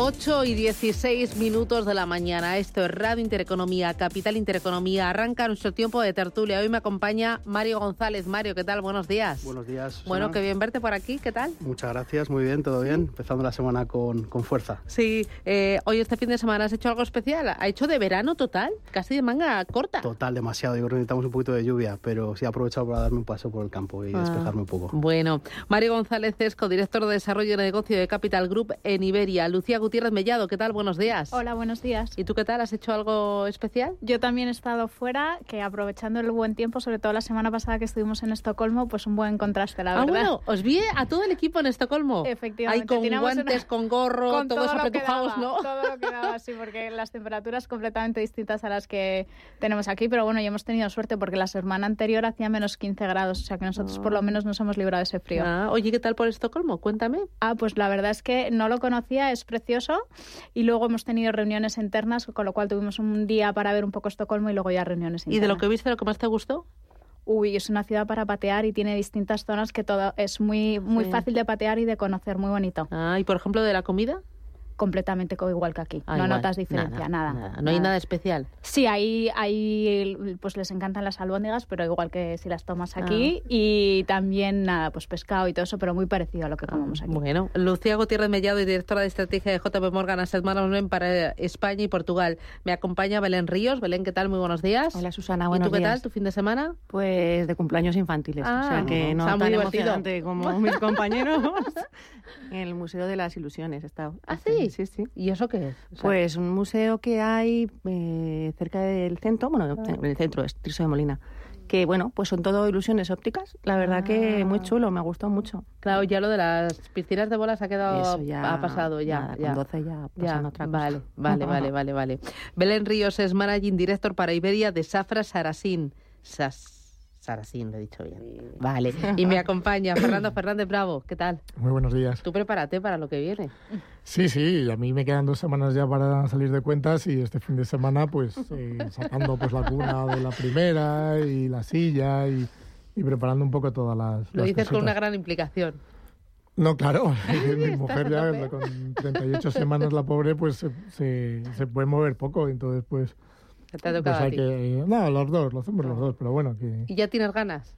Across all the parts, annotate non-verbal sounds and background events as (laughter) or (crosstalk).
8 y 16 minutos de la mañana. Esto es Radio Intereconomía, Capital Intereconomía. Arranca nuestro tiempo de tertulia. Hoy me acompaña Mario González. Mario, ¿qué tal? Buenos días. Buenos días. Bueno, qué bien verte por aquí. ¿Qué tal? Muchas gracias, muy bien, todo bien. Empezando la semana con, con fuerza. Sí, eh, hoy este fin de semana has hecho algo especial. ¿Ha hecho de verano total? Casi de manga corta. Total, demasiado. Yo creo que necesitamos un poquito de lluvia, pero sí he aprovechado para darme un paso por el campo y Ah, despejarme un poco. Bueno, Mario González Esco, director de Desarrollo de Negocio de Capital Group en Iberia. Lucía Gutiérrez Mellado, ¿qué tal? Buenos días. Hola, buenos días. ¿Y tú qué tal? ¿Has hecho algo especial? Yo también he estado fuera, que aprovechando el buen tiempo, sobre todo la semana pasada que estuvimos en Estocolmo, pues un buen contraste, la ah, verdad. bueno, os vi a todo el equipo en Estocolmo. Efectivamente. Ahí con guantes, una- con gorro, (laughs) con todos todo apretujados, ¿no? Todo lo que daba, sí, porque las temperaturas completamente distintas a las que tenemos aquí, pero bueno, ya hemos tenido suerte porque la semana anterior hacía menos 15 grados, o sea que nosotros por lo menos nos hemos librado de ese frío. Ah, oye, ¿qué tal por Estocolmo? Cuéntame. Ah, pues la verdad es que no lo conocía, es precioso. Y luego hemos tenido reuniones internas, con lo cual tuvimos un día para ver un poco Estocolmo y luego ya reuniones internas. ¿Y de lo que viste, lo que más te gustó? Uy, es una ciudad para patear y tiene distintas zonas que todo es muy, muy Sí. fácil de patear y de conocer, muy bonito. Ah, y por ejemplo, de la comida. Completamente co- igual que aquí. Ah, no igual. notas diferencia, nada. No hay nada especial. Sí, ahí, ahí pues les encantan las albóndigas, pero igual que si las tomas aquí. Y también nada, pues pescado y todo eso, pero muy parecido a lo que comemos aquí. Bueno, Lucía Gutiérrez Mellado y directora de estrategia de JP Morgan Asset Management para España y Portugal. Me acompaña Belén Ríos. Belén, ¿qué tal? Muy buenos días. Hola Susana, ¿Y buenos tú qué días. tal? ¿Tu fin de semana? Pues de cumpleaños infantiles, Ah, o sea que no tan divertido. emocionante como (laughs) mis compañeros. en el Museo de las Ilusiones he estado. ¿Ah, sí? Sí, sí. ¿Y eso qué es? O sea, Pues un museo que hay eh, cerca del centro, bueno, en el centro es Tirso de Molina, que bueno, pues son todo ilusiones ópticas. La verdad que muy chulo, me gustó mucho. Claro, ya lo de las piscinas de bolas ha quedado Eso ya ha pasado ya, nada, ya. con 12 ya Ya, otra cosa. vale, vale, (laughs) vale, vale, vale. Belén Ríos es Managing Director para Iberia de Safra Sarasín. Sas- Sarasín, lo he dicho bien. Vale. Y me acompaña Fernando Fernández Bravo. ¿Qué tal? Muy buenos días. Tú prepárate para lo que viene. Sí, sí, a mí me quedan dos semanas ya para salir de cuentas y este fin de semana pues (laughs) eh, sacando pues la cuna de la primera y la silla y, y preparando un poco todas las Lo las dices con una cositas. gran implicación. No, claro, (laughs) mi mujer ya con 38 semanas la pobre pues se, se, se puede mover poco, entonces pues, Te ha pues tocado a ti. que... No, los dos, lo hacemos los dos, pero bueno, que... ¿Y ya tienes ganas?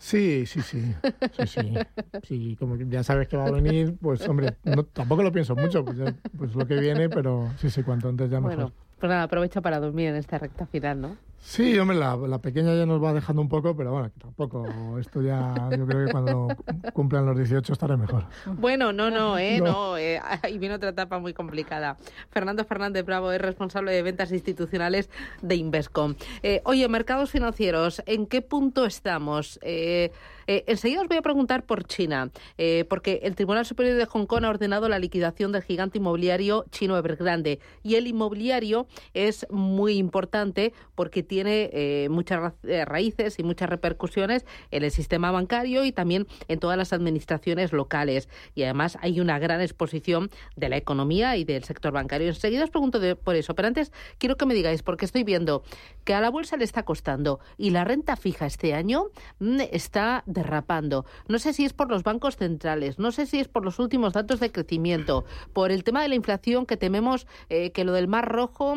Sí, sí, sí, sí, sí. Sí, como ya sabes que va a venir, pues hombre, no, tampoco lo pienso mucho, pues, ya- pues lo que viene, pero sí, sí, cuanto antes ya mejor. Bueno, pues nada, aprovecha para dormir en esta recta final, ¿no? Sí, hombre, la, la pequeña ya nos va dejando un poco, pero bueno, tampoco, esto ya, yo creo que cuando cumplan los 18 estaré mejor. Bueno, no, no, (laughs) ¿eh? No, No. eh, ahí viene otra etapa muy complicada. Fernando Fernández Bravo es responsable de ventas institucionales de Invescom. Eh, oye, mercados financieros, ¿en qué punto estamos? Eh, eh, enseguida os voy a preguntar por China, eh, porque el Tribunal Superior de Hong Kong ha ordenado la liquidación del gigante inmobiliario chino Evergrande. Y el inmobiliario es muy importante porque tiene eh, muchas eh, raíces y muchas repercusiones en el sistema bancario y también en todas las administraciones locales. Y además hay una gran exposición de la economía y del sector bancario. Enseguida os pregunto por eso, pero antes quiero que me digáis, porque estoy viendo que a la bolsa le está costando y la renta fija este año mm, está derrapando. No sé si es por los bancos centrales, no sé si es por los últimos datos de crecimiento, por el tema de la inflación que tememos eh, que lo del Mar Rojo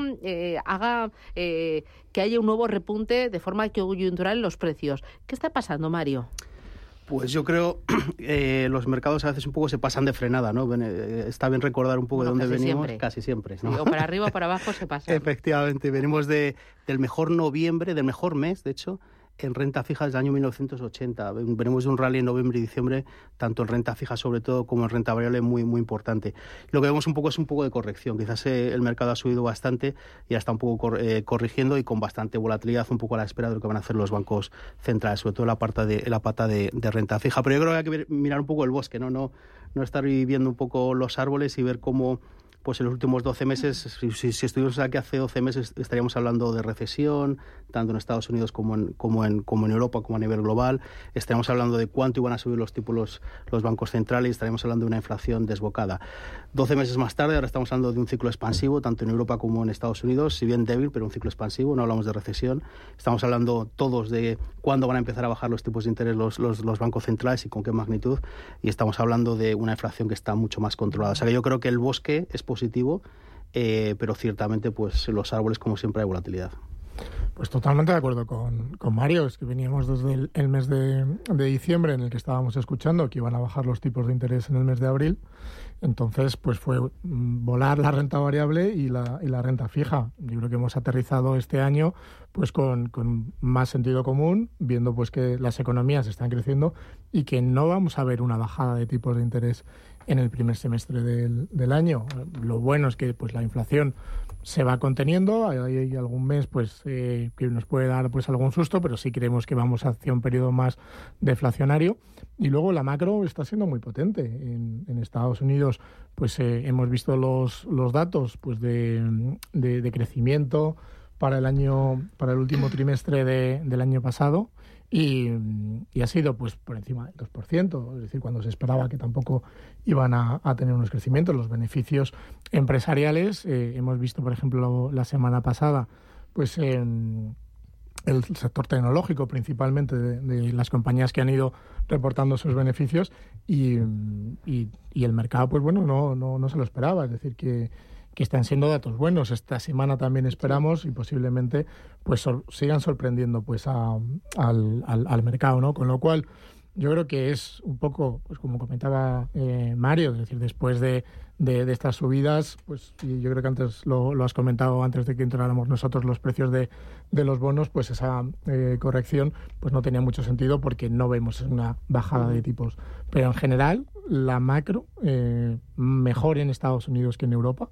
haga que haya un nuevo repunte de forma coyuntural en los precios. ¿Qué está pasando, Mario? Pues yo creo (clears throat) eh, los mercados a veces un poco se pasan de frenada, ¿no? Eh, Está bien recordar un poco Bueno, de dónde venimos. siempre. Casi siempre, ¿no? O para arriba o para abajo (laughs) se pasa. Efectivamente, venimos de, del mejor noviembre, del mejor mes, de hecho, en renta fija desde el año 1980. Venimos un rally en noviembre y diciembre, tanto en renta fija sobre todo como en renta variable muy muy importante. Lo que vemos un poco es un poco de corrección. Quizás eh, el mercado ha subido bastante y ya está un poco eh, corrigiendo y con bastante volatilidad, un poco a la espera de lo que van a hacer los bancos centrales, sobre todo la, parte de, la pata de, renta fija. Pero yo creo que hay que mirar un poco el bosque, ¿no? No, no estar viendo un poco los árboles y ver cómo pues en los últimos 12 meses, si, si, estuviéramos aquí hace 12 meses, estaríamos hablando de recesión, tanto en Estados Unidos como en, como en, como en Europa, como a nivel global. Estaríamos hablando de cuánto iban a subir los tipos los, bancos centrales y estaríamos hablando de una inflación desbocada. 12 meses más tarde, ahora estamos hablando de un ciclo expansivo, tanto en Europa como en Estados Unidos, si bien débil, pero un ciclo expansivo, no hablamos de recesión. Estamos hablando todos de cuándo van a empezar a bajar los tipos de interés los, los, los bancos centrales y con qué magnitud. Y estamos hablando de una inflación que está mucho más controlada. O sea que yo creo que el bosque es positivo, eh, pero ciertamente pues los árboles como siempre hay volatilidad. Pues totalmente de acuerdo con, con Mario, es que veníamos desde el, mes de, de, diciembre en el que estábamos escuchando que iban a bajar los tipos de interés en el mes de abril, entonces pues fue volar la renta variable y la, y la renta fija. Yo creo que hemos aterrizado este año pues con, con, más sentido común, viendo pues que las economías están creciendo y que no vamos a ver una bajada de tipos de interés en el primer semestre del, del año. Lo bueno es que pues la inflación se va conteniendo. Hay, algún mes pues eh, que nos puede dar pues algún susto, pero sí creemos que vamos hacia un periodo más deflacionario. Y luego la macro está siendo muy potente. En, Estados Unidos pues eh, hemos visto los, los datos pues de, de, de, crecimiento para el año para el último trimestre de, del año pasado y, ha sido pues por encima del 2%, es decir, cuando se esperaba que tampoco iban a, a tener unos crecimientos. Los beneficios empresariales, eh, hemos visto, por ejemplo, la semana pasada, pues en el sector tecnológico principalmente de, de, las compañías que han ido reportando sus beneficios y, y, y el mercado pues bueno no, no, no se lo esperaba es decir que que están siendo datos buenos. Esta semana también esperamos y posiblemente pues sor sigan sorprendiendo pues a, al, al, al, mercado, ¿no? Con lo cual yo creo que es un poco, pues como comentaba eh, Mario, es decir, después de, de, estas subidas, pues yo creo que antes lo, lo, has comentado antes de que entráramos nosotros los precios de, de los bonos, pues esa eh, corrección pues no tenía mucho sentido porque no vemos una bajada de tipos. Pero en general, la macro eh, mejor en Estados Unidos que en Europa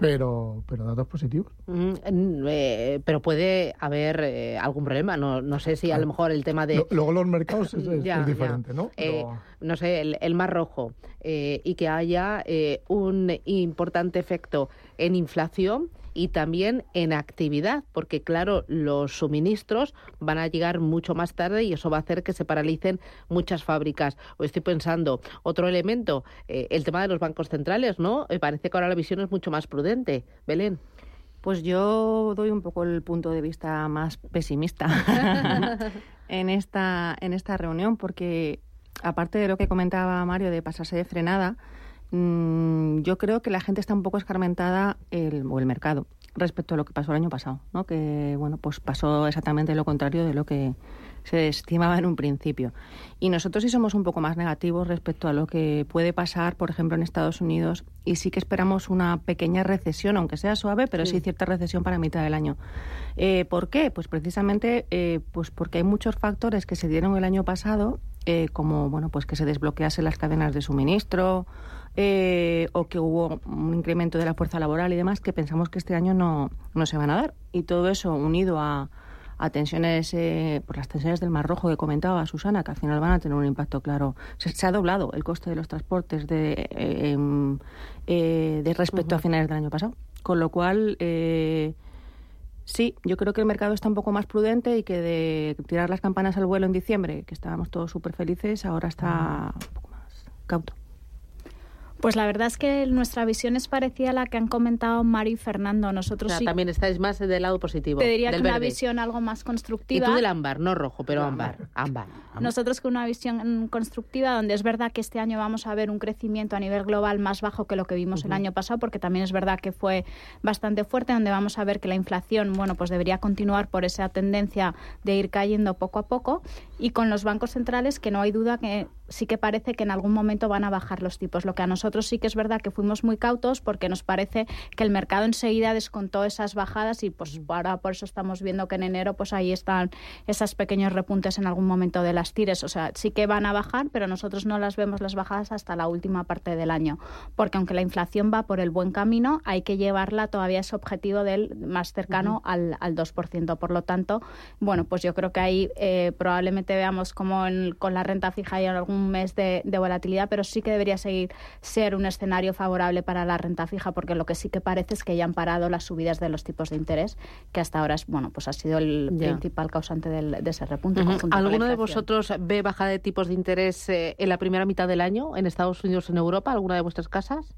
pero, pero datos positivos. Mm, eh, pero puede haber eh, algún problema. No, no sé si a lo mejor el tema de. Luego los mercados es, es, (laughs) ya, es diferente, ya. ¿no? Eh, no sé, el, el Mar Rojo eh, y que haya eh, un importante efecto en inflación y también en actividad, porque claro, los suministros van a llegar mucho más tarde y eso va a hacer que se paralicen muchas fábricas. O estoy pensando, otro elemento, eh, el tema de los bancos centrales, ¿no? Me parece que ahora la visión es mucho más prudente. Belén. Pues yo doy un poco el punto de vista más pesimista (laughs) en esta en esta reunión porque aparte de lo que comentaba Mario de pasarse de frenada, mmm, yo creo que la gente está un poco escarmentada, el, o el mercado, respecto a lo que pasó el año pasado, ¿no? que bueno, pues pasó exactamente lo contrario de lo que se estimaba en un principio. Y nosotros sí somos un poco más negativos respecto a lo que puede pasar, por ejemplo, en Estados Unidos, y sí que esperamos una pequeña recesión, aunque sea suave, pero sí, sí cierta recesión para mitad del año. Eh, ¿Por qué? Pues precisamente eh, pues porque hay muchos factores que se dieron el año pasado, eh, como bueno, pues que se desbloqueasen las cadenas de suministro, eh, o que hubo un incremento de la fuerza laboral y demás que pensamos que este año no, no se van a dar. Y todo eso unido a, a tensiones, eh, por las tensiones del Mar Rojo que comentaba Susana, que al final van a tener un impacto claro. Se, se ha doblado el coste de los transportes de, eh, eh, de respecto uh -huh. a finales del año pasado. Con lo cual, eh, sí, yo creo que el mercado está un poco más prudente y que de tirar las campanas al vuelo en diciembre, que estábamos todos súper felices, ahora está un poco más cauto. Pues la verdad es que nuestra visión es parecida a la que han comentado Mari y Fernando. Nosotros o sea, sí también estáis más del lado positivo. Te diría del que verde. una visión algo más constructiva. Y tú del ámbar, no rojo, pero ámbar. ámbar. ámbar. Nosotros con una visión constructiva, donde es verdad que este año vamos a ver un crecimiento a nivel global más bajo que lo que vimos uh -huh. el año pasado, porque también es verdad que fue bastante fuerte, donde vamos a ver que la inflación, bueno, pues debería continuar por esa tendencia de ir cayendo poco a poco. Y con los bancos centrales, que no hay duda que sí que parece que en algún momento van a bajar los tipos. Lo que a nosotros sí que es verdad que fuimos muy cautos porque nos parece que el mercado enseguida descontó esas bajadas y pues ahora por eso estamos viendo que en enero pues ahí están esos pequeños repuntes en algún momento de las tires. O sea, sí que van a bajar, pero nosotros no las vemos las bajadas hasta la última parte del año. Porque aunque la inflación va por el buen camino, hay que llevarla todavía a ese objetivo del más cercano uh -huh. al, al 2%. Por lo tanto, bueno, pues yo creo que ahí eh, probablemente veamos como con la renta fija y en algún mes de, volatilidad, pero sí que debería seguir ser un escenario favorable para la renta fija, porque lo que sí que parece es que ya han parado las subidas de los tipos de interés, que hasta ahora es bueno pues ha sido el principal causante del, de ese repunte. ¿Alguno de vosotros ve bajada de tipos de interés eh, en la primera mitad del año en Estados Unidos o en Europa? ¿Alguna de vuestras casas?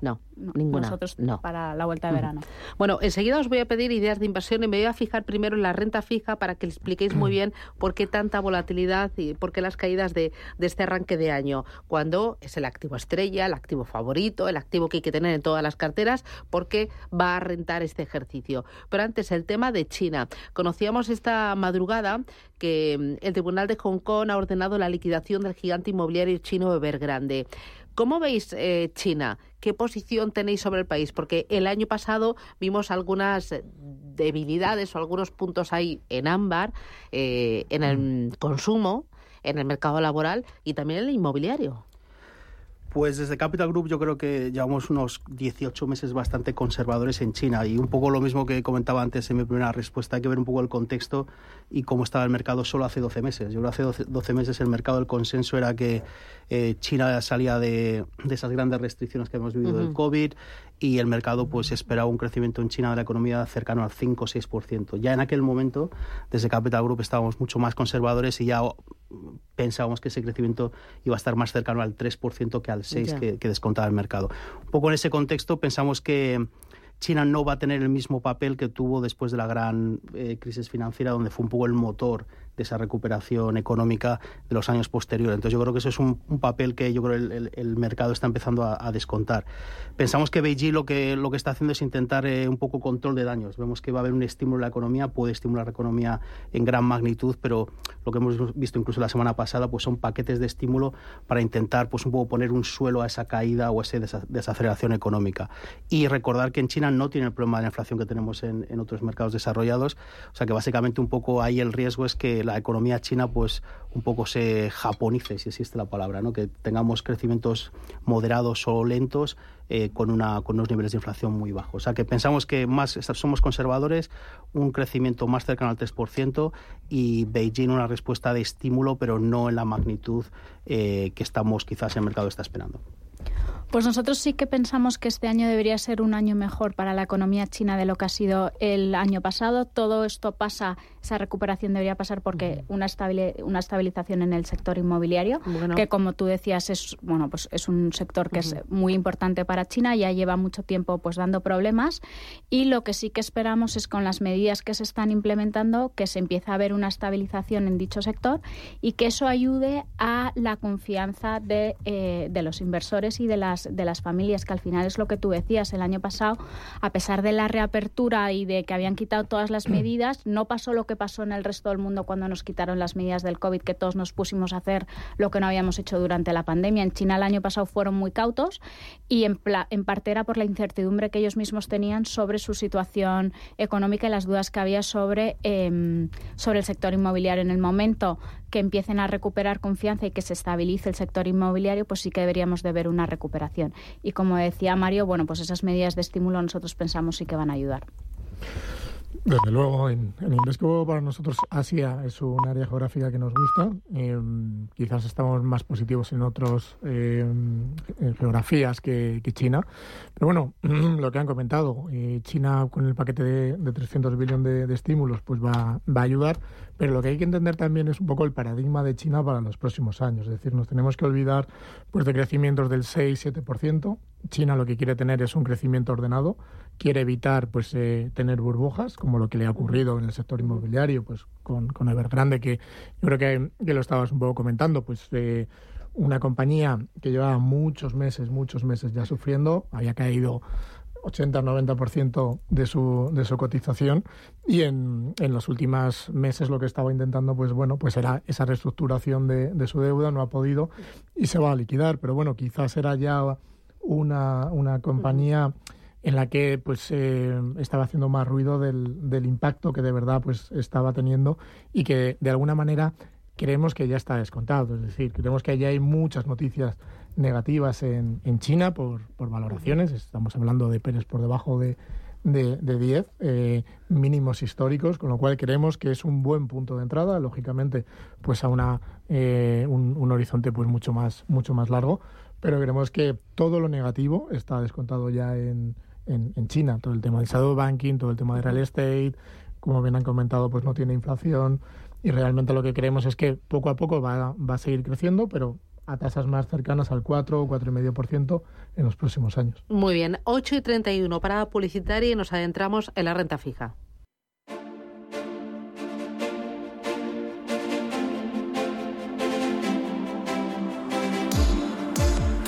No, ninguna. Nosotros no. para la vuelta de verano. Bueno, enseguida os voy a pedir ideas de inversión y me voy a fijar primero en la renta fija para que le expliquéis muy (clears throat) bien por qué tanta volatilidad y por qué las caídas de, de este arranque de año, cuando es el activo estrella, el activo favorito, el activo que hay que tener en todas las carteras, porque va a rentar este ejercicio. Pero antes, el tema de China. Conocíamos esta madrugada que mm, el Tribunal de Hong Kong ha ordenado la liquidación del gigante inmobiliario chino Evergrande. ¿Cómo veis eh, China? ¿Qué posición tenéis sobre el país? Porque el año pasado vimos algunas debilidades o algunos puntos ahí en ámbar, eh, en el mm. consumo, en el mercado laboral y también en el inmobiliario. Pues desde Capital Group yo creo que llevamos unos 18 meses bastante conservadores en China y un poco lo mismo que comentaba antes en mi primera respuesta, hay que ver un poco el contexto y cómo estaba el mercado solo hace 12 meses. Yo creo que hace 12, meses el mercado, el consenso era que eh, China salía de, esas grandes restricciones que hemos vivido del COVID y el mercado pues esperaba un crecimiento en China de la economía cercano al 5 o 6%. Ya en aquel momento, desde Capital Group estábamos mucho más conservadores y ya pensábamos que ese crecimiento iba a estar más cercano al 3% que al 6% que, que descontaba el mercado. Un poco en ese contexto pensamos que China no va a tener el mismo papel que tuvo después de la gran eh, crisis financiera, donde fue un poco el motor esa recuperación económica de los años posteriores. Entonces yo creo que eso es un, papel que yo creo el, el, mercado está empezando a, descontar. Pensamos que Beijing lo que, lo que está haciendo es intentar eh, un poco control de daños. Vemos que va a haber un estímulo en la economía, puede estimular la economía en gran magnitud, pero lo que hemos visto incluso la semana pasada pues son paquetes de estímulo para intentar pues un poco poner un suelo a esa caída o a esa desaceleración económica. Y recordar que en China no tiene el problema de la inflación que tenemos en, en otros mercados desarrollados, o sea que básicamente un poco ahí el riesgo es que la economía china pues un poco se japonice, si existe la palabra, ¿no? que tengamos crecimientos moderados o lentos eh, con, una, con unos niveles de inflación muy bajos. O sea que pensamos que más somos conservadores, un crecimiento más cercano al 3% y Beijing una respuesta de estímulo, pero no en la magnitud eh, que estamos quizás el mercado está esperando. Pues nosotros sí que pensamos que este año debería ser un año mejor para la economía china de lo que ha sido el año pasado. Todo esto pasa, esa recuperación debería pasar porque una, una estabilización en el sector inmobiliario, que como tú decías es bueno pues es un sector que es muy importante para China, ya lleva mucho tiempo pues dando problemas. Y lo que sí que esperamos es con las medidas que se están implementando que se empiece a ver una estabilización en dicho sector y que eso ayude a la confianza de, eh, de los inversores y de las de las familias, que al final es lo que tú decías el año pasado, a pesar de la reapertura y de que habían quitado todas las (clears throat) medidas, no pasó lo que pasó en el resto del mundo cuando nos quitaron las medidas del COVID, que todos nos pusimos a hacer lo que no habíamos hecho durante la pandemia. En China el año pasado fueron muy cautos y en, en parte era por la incertidumbre que ellos mismos tenían sobre su situación económica y las dudas que había sobre, em, sobre el sector inmobiliario. En el momento que empiecen a recuperar confianza y que se estabilice el sector inmobiliario, pues sí que deberíamos de ver una recuperación. Y como decía Mario, bueno, pues esas medidas de estímulo nosotros pensamos sí que van a ayudar. Desde luego, en, en Invesco para nosotros Asia es un área geográfica que nos gusta. Em, quizás estamos más positivos en otras em, geografías que, China. Pero bueno, (clears throat) lo que han comentado, eh, China con el paquete de, 300 billones de, estímulos pues va, va a ayudar. Pero lo que hay que entender también es un poco el paradigma de China para los próximos años. Es decir, nos tenemos que olvidar pues, de crecimientos del 6-7%. China lo que quiere tener es un crecimiento ordenado quiere evitar pues eh, tener burbujas, como lo que le ha ocurrido en el sector inmobiliario, pues con, con Evergrande, que yo creo que, que lo estabas un poco comentando, pues eh, una compañía que llevaba muchos meses, muchos meses ya sufriendo, había caído 80-90% de su, de su cotización y en, en los últimos meses lo que estaba intentando pues bueno pues era esa reestructuración de, su deuda no ha podido y se va a liquidar pero bueno quizás era ya una, una compañía en la que pues eh, estaba haciendo más ruido del, del, impacto que de verdad pues estaba teniendo y que de alguna manera creemos que ya está descontado. Es decir, creemos que ya hay muchas noticias negativas en, en China por, por valoraciones. Estamos hablando de PERES por debajo de, de, de 10 eh, mínimos históricos, con lo cual creemos que es un buen punto de entrada, lógicamente, pues a una, eh, un, un, horizonte pues mucho más, mucho más largo, pero creemos que todo lo negativo está descontado ya en, en, en China, todo el tema del shadow banking, todo el tema de real estate, como bien han comentado, pues no tiene inflación y realmente lo que creemos es que poco a poco va, va a seguir creciendo, pero a tasas más cercanas al 4 o 4,5% en los próximos años. Muy bien, 8 y 31, parada publicitaria y nos adentramos en la renta fija.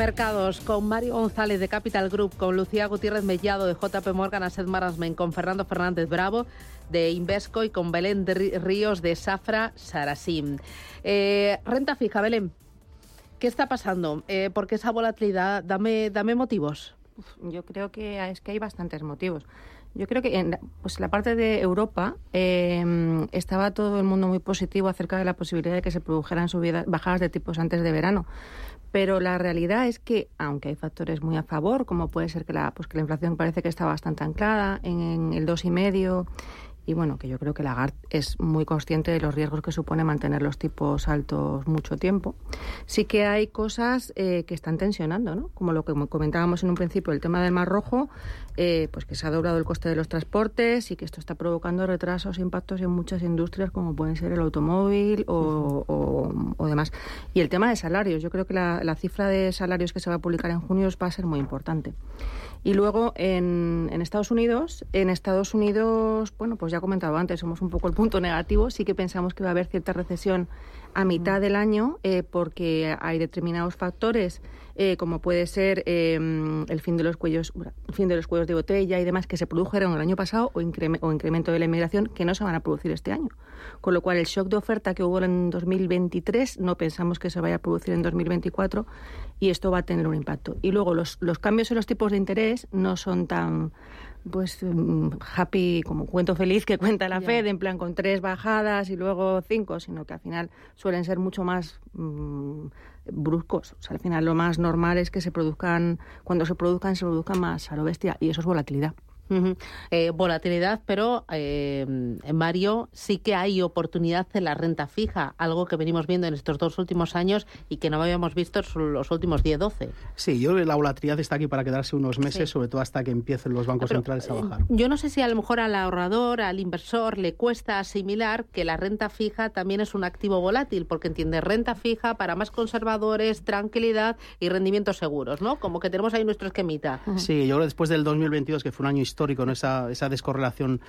Mercados con Mario González de Capital Group, con Lucía Gutiérrez Mellado de JP Morgan Asset Management, con Fernando Fernández Bravo de Invesco y con Belén Ríos de Safra Sarasim. Eh, renta fija, Belén. ¿Qué está pasando? Eh, ¿Por qué esa volatilidad? Dame, dame motivos. Yo creo que es que hay bastantes motivos. Yo creo que en pues la parte de Europa eh, estaba todo el mundo muy positivo acerca de la posibilidad de que se produjeran subidas, bajadas de tipos antes de verano. Pero la realidad es que, aunque hay factores muy a favor, como puede ser que la, pues que la inflación parece que está bastante anclada en, en el dos y medio y bueno, que yo creo que Lagarde es muy consciente de los riesgos que supone mantener los tipos altos mucho tiempo. Sí que hay cosas eh, que están tensionando, ¿no? Como lo que comentábamos en un principio, el tema del Mar Rojo, eh, pues que se ha doblado el coste de los transportes y que esto está provocando retrasos e impactos en muchas industrias como pueden ser el automóvil o, o, o demás. Y el tema de salarios, yo creo que la, la cifra de salarios que se va a publicar en junio va a ser muy importante. Y luego en, en, Estados Unidos, en Estados Unidos, bueno, pues ya he comentado antes, somos un poco el punto negativo, sí que pensamos que va a haber cierta recesión a mitad del año eh, porque hay determinados factores eh, como puede ser eh, el fin de los cuellos el fin de los cuellos de botella y demás que se produjeron el año pasado o, incre o incremento de la inmigración que no se van a producir este año. Con lo cual el shock de oferta que hubo en 2023 no pensamos que se vaya a producir en 2024 y esto va a tener un impacto. Y luego los, los cambios en los tipos de interés no son tan pues happy, como cuento feliz que cuenta la yeah. Fed, en plan con tres bajadas y luego cinco, sino que al final suelen ser mucho más mmm, bruscos. O sea, al final lo más normal es que se produzcan, cuando se produzcan, se produzcan más a lo bestia y eso es volatilidad. Uh -huh. eh, volatilidad, pero eh, Mario sí que hay oportunidad en la renta fija, algo que venimos viendo en estos dos últimos años y que no habíamos visto en los últimos 10-12. Sí, yo la volatilidad está aquí para quedarse unos meses, sí. sobre todo hasta que empiecen los bancos pero, centrales a bajar. Yo no sé si a lo mejor al ahorrador, al inversor, le cuesta asimilar que la renta fija también es un activo volátil, porque entiende renta fija para más conservadores, tranquilidad y rendimientos seguros, ¿no? Como que tenemos ahí nuestro esquemita. Sí, yo creo que después del 2022, que fue un año histórico, histórico, ¿no? esa, esa descorrelación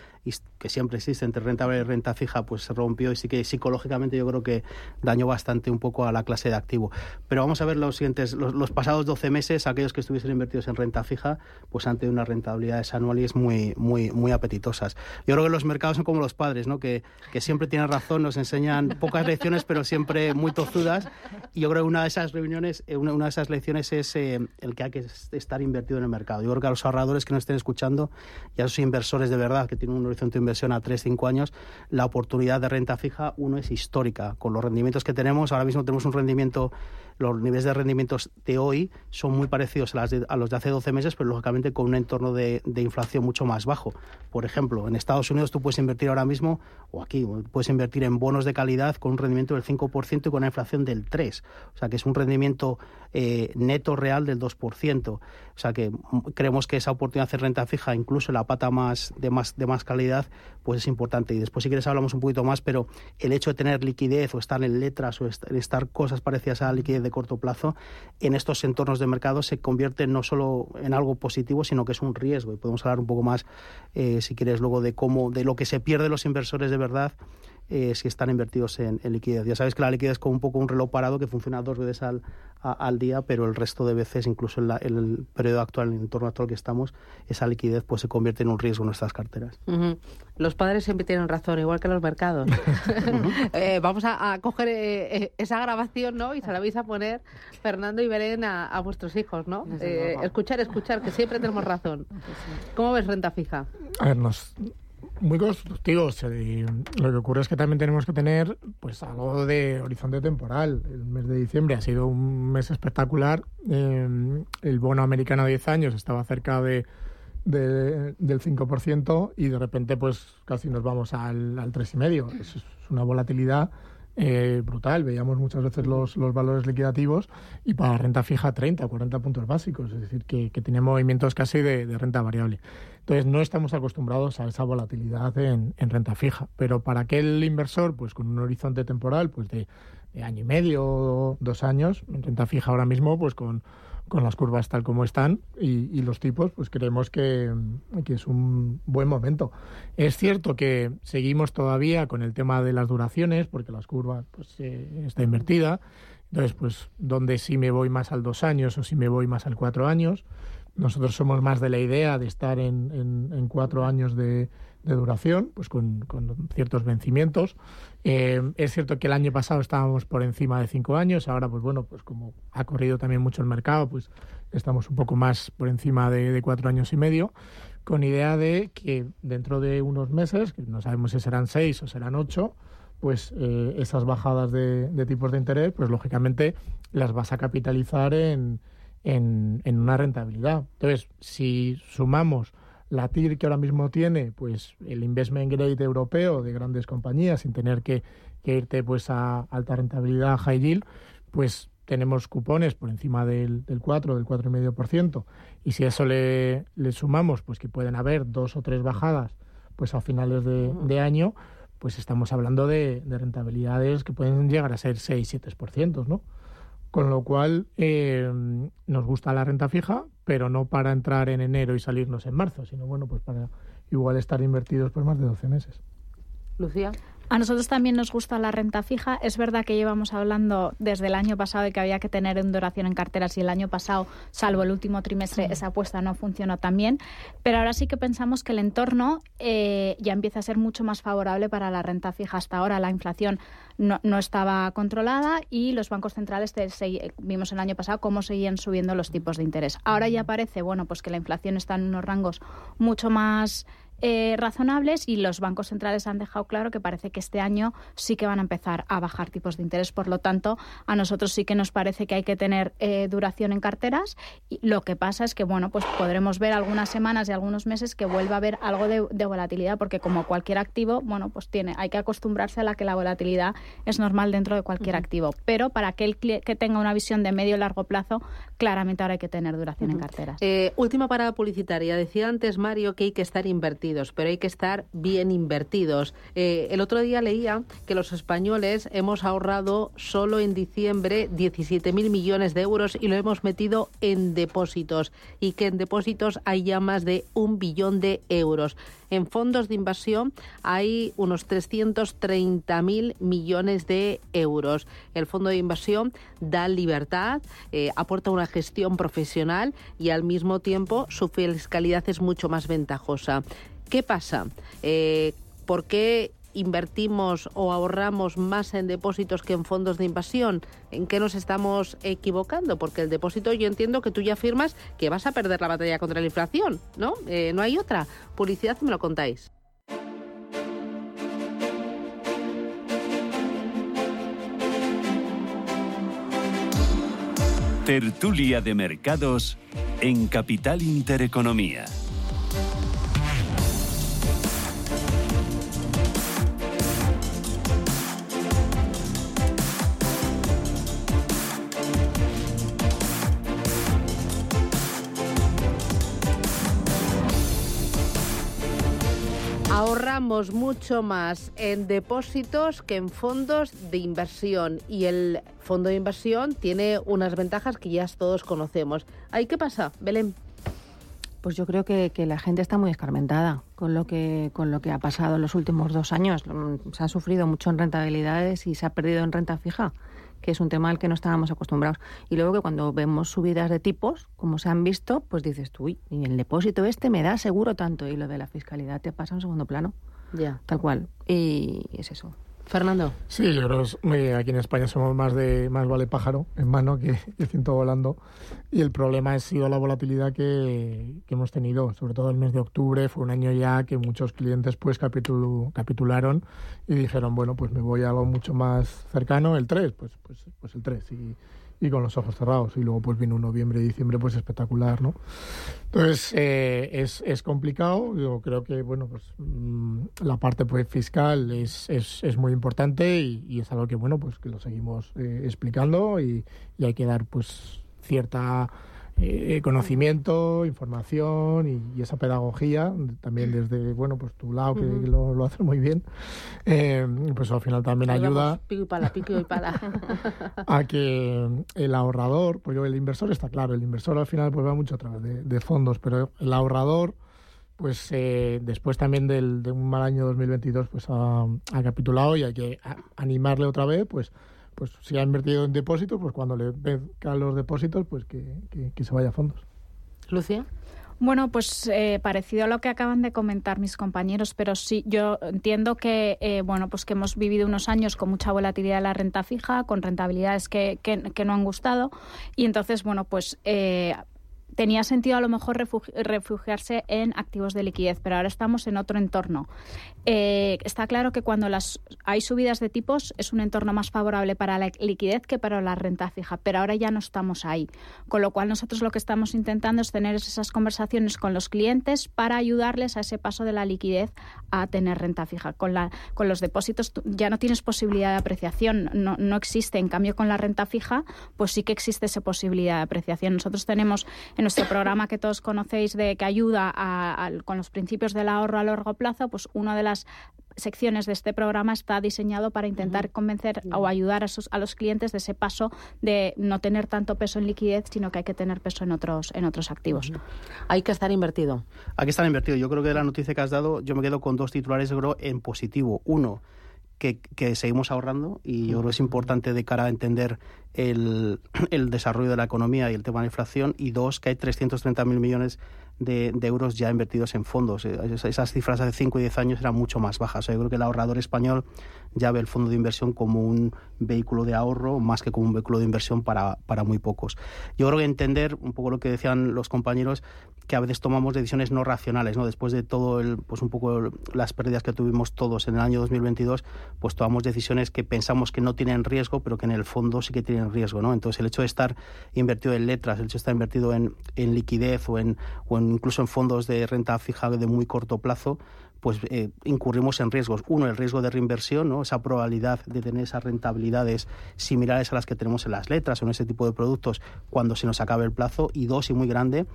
que siempre existe entre renta variable y renta fija, pues se rompió y sí que psicológicamente yo creo que dañó bastante un poco a la clase de activo. Pero vamos a ver los siguientes, los, los pasados 12 meses, aquellos que estuviesen invertidos en renta fija, pues han tenido unas rentabilidades anuales muy, muy, muy apetitosas. Yo creo que los mercados son como los padres, ¿no? Que, que siempre tienen razón, nos enseñan pocas lecciones, pero siempre muy tozudas. Y yo creo que una de esas reuniones, eh, una, una de esas lecciones es eh, el que hay que estar invertido en el mercado. Yo creo que a los ahorradores que nos estén escuchando y esos inversores de verdad que tienen un horizonte de inversión a 3-5 años, la oportunidad de renta fija, uno es histórica. Con los rendimientos que tenemos, ahora mismo tenemos un rendimiento, los niveles de rendimientos de hoy son muy parecidos a, las de, a los de hace 12 meses, pero lógicamente con un entorno de, de, inflación mucho más bajo. Por ejemplo, en Estados Unidos tú puedes invertir ahora mismo, o aquí, puedes invertir en bonos de calidad con un rendimiento del 5% y con una inflación del 3%. O sea que es un rendimiento eh, neto real del 2%. O sea que creemos que esa oportunidad de renta fija, incluso la pata más de más de más calidad, pues es importante. Y después si quieres hablamos un poquito más, pero el hecho de tener liquidez o estar en letras o estar cosas parecidas a liquidez de corto plazo en estos entornos de mercado se convierte no solo en algo positivo, sino que es un riesgo. Y podemos hablar un poco más, eh, si quieres, luego de cómo, de lo que se pierde los inversores de verdad eh, si están invertidos en, liquidez. Ya sabes que la liquidez es como un poco un reloj parado que funciona dos veces al, al día, pero el resto de veces, incluso en, el periodo actual, en el entorno actual que estamos, esa liquidez pues se convierte en un riesgo en nuestras carteras. Los padres siempre tienen razón, igual que los mercados. (laughs) Eh, vamos a, coger eh, eh, esa grabación, ¿no? Y se la vais a poner, Fernando y Belén, a, vuestros hijos, ¿no? escuchar, escuchar, que siempre tenemos razón. ¿Cómo ves renta fija? A ver, nos, muy constructivos. lo que ocurre es que también tenemos que tener pues algo de horizonte temporal. El mes de diciembre ha sido un mes espectacular. el bono americano a 10 años estaba cerca de del 5% y de repente pues casi nos vamos al, al 3,5%. Es, es una volatilidad eh, brutal. Veíamos muchas veces los, los, valores liquidativos y para renta fija 30 o 40 puntos básicos, es decir, que, que tenía movimientos casi de, renta variable. Entonces no estamos acostumbrados a esa volatilidad en, en, renta fija, pero para aquel inversor pues con un horizonte temporal pues de, año y medio dos años, en renta fija ahora mismo pues con con las curvas tal como están y, los tipos, pues creemos que, es un buen momento. Es cierto que seguimos todavía con el tema de las duraciones, porque las curvas pues eh, está invertida. Entonces, pues, ¿dónde si me voy más al dos años o si me voy más al cuatro años? Nosotros somos más de la idea de estar en, en cuatro años de, de duración, pues con, ciertos vencimientos. Eh, es cierto que el año pasado estábamos por encima de cinco años, ahora pues bueno, pues como ha corrido también mucho el mercado, pues estamos un poco más por encima de, cuatro años y medio, con idea de que dentro de unos meses, que no sabemos si serán seis o serán ocho, pues eh, esas bajadas de, de, tipos de interés, pues lógicamente las vas a capitalizar en, en, en una rentabilidad. Entonces, si sumamos la TIR que ahora mismo tiene, pues el investment grade europeo de grandes compañías, sin tener que, irte pues a alta rentabilidad, high yield, pues tenemos cupones por encima del, del 4, del 4,5%. Y si eso le, le, sumamos, pues que pueden haber dos o tres bajadas pues a finales de, de año, pues estamos hablando de, de, rentabilidades que pueden llegar a ser 6-7%, ¿no? Con lo cual eh, nos gusta la renta fija, pero no para entrar en enero y salirnos en marzo, sino bueno, pues para igual estar invertidos por más de 12 meses. Lucía. A nosotros también nos gusta la renta fija. Es verdad que llevamos hablando desde el año pasado de que había que tener en duración en carteras y el año pasado, salvo el último trimestre, esa apuesta no funcionó tan bien. Pero ahora sí que pensamos que el entorno eh, ya empieza a ser mucho más favorable para la renta fija. Hasta ahora la inflación no, no estaba controlada y los bancos centrales vimos el año pasado cómo seguían subiendo los tipos de interés. Ahora ya parece, bueno, pues que la inflación está en unos rangos mucho más eh, razonables y los bancos centrales han dejado claro que parece que este año sí que van a empezar a bajar tipos de interés. Por lo tanto, a nosotros sí que nos parece que hay que tener eh, duración en carteras. Y lo que pasa es que, bueno, pues podremos ver algunas semanas y algunos meses que vuelva a haber algo de, volatilidad, porque como cualquier activo, bueno, pues tiene, hay que acostumbrarse a la que la volatilidad es normal dentro de cualquier activo. Pero para aquel que tenga una visión de medio y largo plazo, claramente ahora hay que tener duración en carteras. Eh, última parada publicitaria. Decía antes Mario que hay que estar invertido pero hay que estar bien invertidos. Eh, el otro día leía que los españoles hemos ahorrado solo en diciembre 17.000 millones de euros y lo hemos metido en depósitos y que en depósitos hay ya más de un billón de euros. En fondos de inversión hay unos 330.000 millones de euros. El fondo de inversión da libertad, eh, aporta una gestión profesional y al mismo tiempo su fiscalidad es mucho más ventajosa. ¿Qué pasa? Eh, ¿Por qué invertimos o ahorramos más en depósitos que en fondos de inversión? ¿En qué nos estamos equivocando? Porque el depósito yo entiendo que tú ya afirmas que vas a perder la batalla contra la inflación, ¿no? Eh, no hay otra. Publicidad, me lo contáis. Tertulia de Mercados en Capital Intereconomía. Mucho más en depósitos que en fondos de inversión y el fondo de inversión tiene unas ventajas que ya todos conocemos. ¿Ahí qué pasa, Belén? Pues yo creo que, la gente está muy escarmentada con lo que con lo que ha pasado en los últimos dos años. Mm, se ha sufrido mucho en rentabilidades y se ha perdido en renta fija, que es un tema al que no estábamos acostumbrados. Y luego que cuando vemos subidas de tipos, como se han visto, pues dices tú, y el depósito este me da seguro tanto y lo de la fiscalidad te pasa a un segundo plano. Ya. Tal cual. Y es eso. Fernando. Sí, yo creo que aquí en España somos más de más vale pájaro en mano que, el ciento volando. Y el problema ha sido la volatilidad que, que, hemos tenido, sobre todo el mes de octubre. Fue un año ya que muchos clientes pues capitularon y dijeron, bueno, pues me voy a algo mucho más cercano, el 3, pues, pues, pues el 3. Y, y con los ojos cerrados. Y luego pues vino un noviembre y diciembre pues espectacular, ¿no? Entonces eh, es, es, complicado. Yo creo que bueno pues mm, la parte pues fiscal es, es, es muy importante y, y, es algo que bueno pues que lo seguimos eh, explicando y, y hay que dar pues cierta eh, conocimiento, información y, esa pedagogía, también desde, bueno, pues tu lado, que, lo, lo haces muy bien, eh, pues al final también ayuda pico y pala, pico y pala. (laughs) a que el ahorrador, porque el inversor está claro, el inversor al final pues va mucho a través de, de fondos, pero el ahorrador pues eh, después también del, de un mal año 2022 pues ha, ha capitulado y hay que animarle otra vez pues pues si ha invertido en depósitos, pues cuando le vengan los depósitos, pues que, que, que se vaya a fondos. Lucía. Bueno, pues eh, parecido a lo que acaban de comentar mis compañeros, pero sí, yo entiendo que eh, bueno, pues que hemos vivido unos años con mucha volatilidad de la renta fija, con rentabilidades que, que, que no han gustado, y entonces, bueno, pues eh, tenía sentido a lo mejor refugiarse en activos de liquidez, pero ahora estamos en otro entorno. Eh, está claro que cuando las hay subidas de tipos es un entorno más favorable para la liquidez que para la renta fija, pero ahora ya no estamos ahí. Con lo cual nosotros lo que estamos intentando es tener esas conversaciones con los clientes para ayudarles a ese paso de la liquidez a tener renta fija. Con, la, con los depósitos ya no tienes posibilidad de apreciación, no, no existe. En cambio, con la renta fija, pues sí que existe esa posibilidad de apreciación. Nosotros tenemos en nuestro programa que todos conocéis de que ayuda a, a, con los principios del ahorro a largo plazo, pues una de las secciones de este programa está diseñado para intentar convencer o ayudar a, sus, a, los clientes de ese paso de no tener tanto peso en liquidez, sino que hay que tener peso en otros, en otros activos. Hay que estar invertido. Hay que estar invertido. Yo creo que de la noticia que has dado, yo me quedo con dos titulares en positivo. Uno, que, que, seguimos ahorrando y yo creo que es importante de cara a entender el, (clears throat) el, desarrollo de la economía y el tema de la inflación. Y dos, que hay 330.000 millones de, euros ya invertidos en fondos. Eh, esas cifras hace 5 y 10 años eran mucho más bajas. O sea, yo creo que el ahorrador español ya ve el fondo de inversión como un vehículo de ahorro más que como un vehículo de inversión para, para muy pocos. Yo creo que entender un poco lo que decían los compañeros, que a veces tomamos decisiones no racionales, ¿no? Después de todo el, pues un poco las pérdidas que tuvimos todos en el año 2022, pues tomamos decisiones que pensamos que no tienen riesgo, pero que en el fondo sí que tienen riesgo, ¿no? Entonces el hecho de estar invertido en letras, el hecho de estar invertido en, en liquidez o en, o en incluso en fondos de renta fija de muy corto plazo, pues eh, incurrimos en riesgos. Uno, el riesgo de reinversión, ¿no? esa probabilidad de tener esas rentabilidades similares a las que tenemos en las letras o en ese tipo de productos cuando se nos acabe el plazo. Y dos, y muy grande,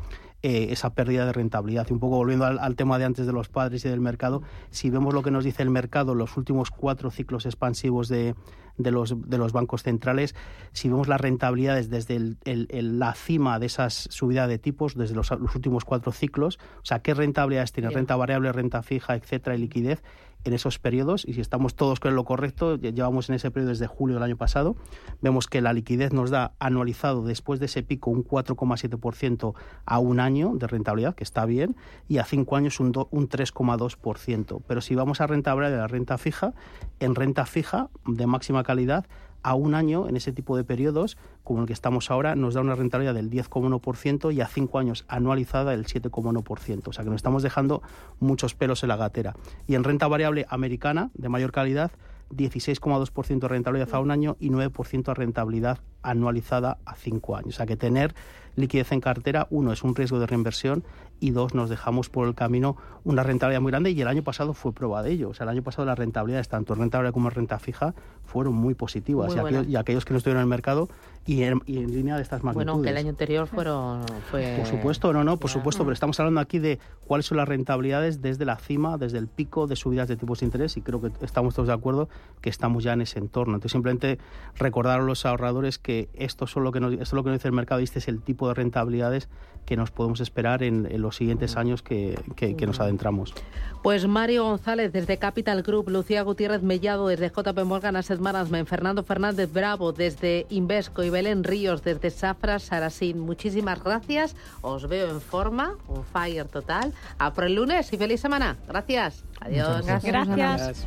eh, esa pérdida de rentabilidad. Y un poco volviendo al, al, tema de antes de los padres y del mercado, si vemos lo que nos dice el mercado en los últimos cuatro ciclos expansivos de, de, los, de los bancos centrales, si vemos las rentabilidades desde el, el, el, la cima de esas subidas de tipos, desde los, los, últimos cuatro ciclos, o sea, qué rentabilidades tiene, renta variable, renta fija, etcétera, y liquidez, en esos periodos y si estamos todos con lo correcto, llevamos en ese periodo desde julio del año pasado, vemos que la liquidez nos da anualizado después de ese pico un 4,7% a un año de rentabilidad, que está bien, y a cinco años un, un 3,2%. Pero si vamos a rentabilidad de la renta fija, en renta fija de máxima calidad, a un año, en ese tipo de periodos, como el que estamos ahora, nos da una rentabilidad del 10,1% y a cinco años anualizada del 7,1%. O sea que nos estamos dejando muchos pelos en la gatera. Y en renta variable americana, de mayor calidad, 16,2% de rentabilidad a un año y 9% de rentabilidad anualizada a cinco años. O sea que tener liquidez en cartera, uno, es un riesgo de reinversión y dos, nos dejamos por el camino una rentabilidad muy grande y el año pasado fue prueba de ello. O sea, el año pasado las rentabilidades, tanto renta variable como renta fija, fueron muy positivas muy y, aquellos, y, aquellos, que no estuvieron en el mercado y en, línea de estas magnitudes. Bueno, que el año anterior fueron... Fue... Por supuesto, no, no, por supuesto, pero estamos hablando aquí de cuáles son las rentabilidades desde la cima, desde el pico de subidas de tipos de interés y creo que estamos todos de acuerdo que estamos ya en ese entorno. Entonces, simplemente recordar a los ahorradores que esto, son lo que nos, esto es lo que nos dice el mercado y este es el tipo de rentabilidades que nos podemos esperar en, los siguientes años que, que, nos adentramos. Pues Mario González desde Capital Group, Lucía Gutiérrez Mellado desde JP Morgan Asset Management, Fernando Fernández Bravo desde Invesco y Belén Ríos desde Safra Sarasín. Muchísimas gracias. Os veo en forma, un fire total. A por el lunes y feliz semana. Gracias. Adiós. gracias.